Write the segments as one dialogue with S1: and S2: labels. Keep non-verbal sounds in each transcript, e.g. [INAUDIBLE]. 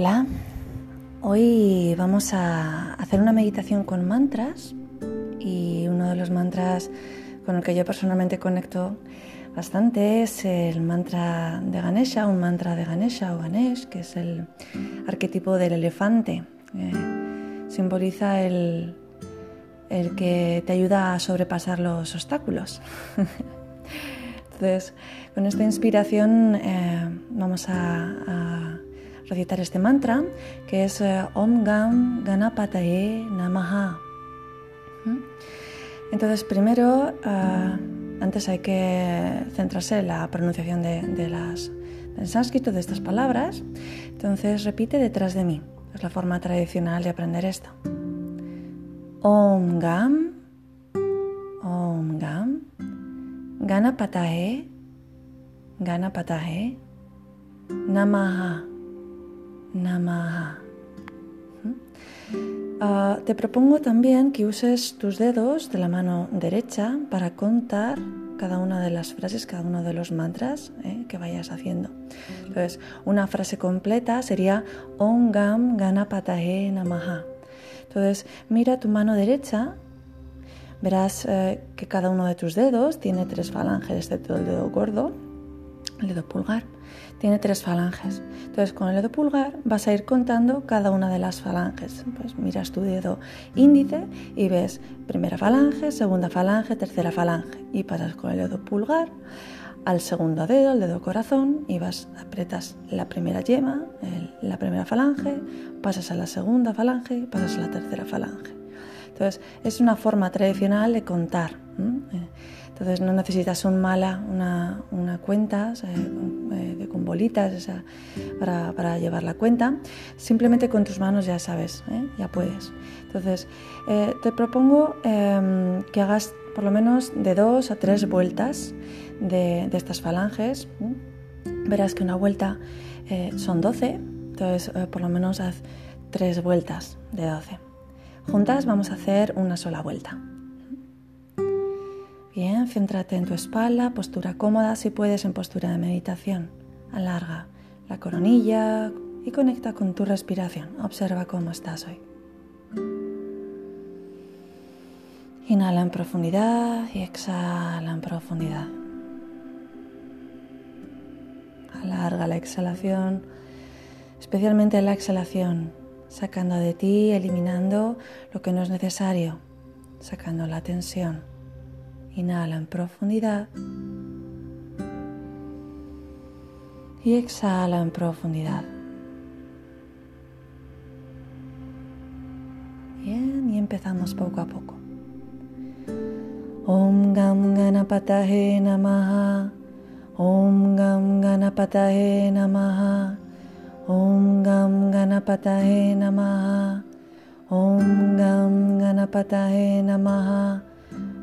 S1: Hola, hoy vamos a hacer una meditación con mantras y uno de los mantras con el que yo personalmente conecto bastante es el mantra de Ganesha, un mantra de Ganesha o Ganesh, que es el arquetipo del elefante. Simboliza el, el que te ayuda a sobrepasar los obstáculos. [LAUGHS] Entonces, con esta inspiración eh, vamos a, recitar este mantra que es eh, Om Gam Ganapataye Namaha. ¿Mm? Entonces, primero, eh, antes hay que centrarse en la pronunciación de, las, del sánscrito de estas palabras. Entonces, repite detrás de mí. Es la forma tradicional de aprender esto. Om Gam, Om Gam, Ganapataye, Ganapataye, Namaha, Namaha. Uh, te propongo también que uses tus dedos de la mano derecha para contar cada una de las frases, cada uno de los mantras eh, que vayas haciendo. Entonces, una frase completa sería Om Gam Ganapataye Namaha. Entonces, mira tu mano derecha, verás eh, que cada uno de tus dedos tiene tres falanges, excepto el dedo gordo, el dedo pulgar, tiene tres falanges. Entonces, con el dedo pulgar vas a ir contando cada una de las falanges. Pues miras tu dedo índice y ves primera falange, segunda falange, tercera falange. Y pasas con el dedo pulgar al segundo dedo, el dedo corazón, y vas, apretas la primera yema, la primera falange, pasas a la segunda falange, pasas a la tercera falange. Entonces, es una forma tradicional de contar. Eh, entonces, no necesitas un mala, una, una cuenta eh, con bolitas para, para, llevar la cuenta. Simplemente con tus manos ya sabes, ¿eh? ya puedes. Entonces, te propongo em, que hagas por lo menos de dos a tres vueltas de, estas falanges. Verás que una vuelta eh, son 12, entonces eh, por lo menos haz tres vueltas de 12. Juntas vamos a hacer una sola vuelta. Bien, céntrate en tu espalda, postura cómoda, si puedes en postura de meditación. Alarga la coronilla y conecta con tu respiración. Observa cómo estás hoy. Inhala en profundidad y exhala en profundidad. Alarga la exhalación, especialmente la exhalación, sacando de ti, eliminando lo que no es necesario, sacando la tensión. Inhala en profundidad y exhala en profundidad. Bien, y empezamos poco a poco. Om Gam Ganapatahe Namaha. Om Gam Ganapatahe Namaha. Om Gam Ganapatahe Namaha. Om Gam Ganapatahe Namaha.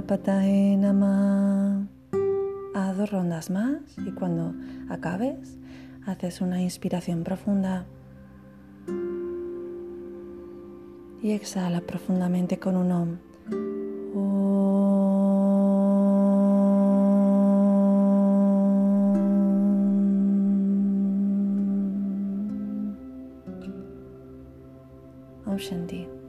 S1: Gam Ganapatahe Namaha Haz dos rondas más y cuando acabes haces una inspiración profunda y exhala profundamente con un om. Om Shanti.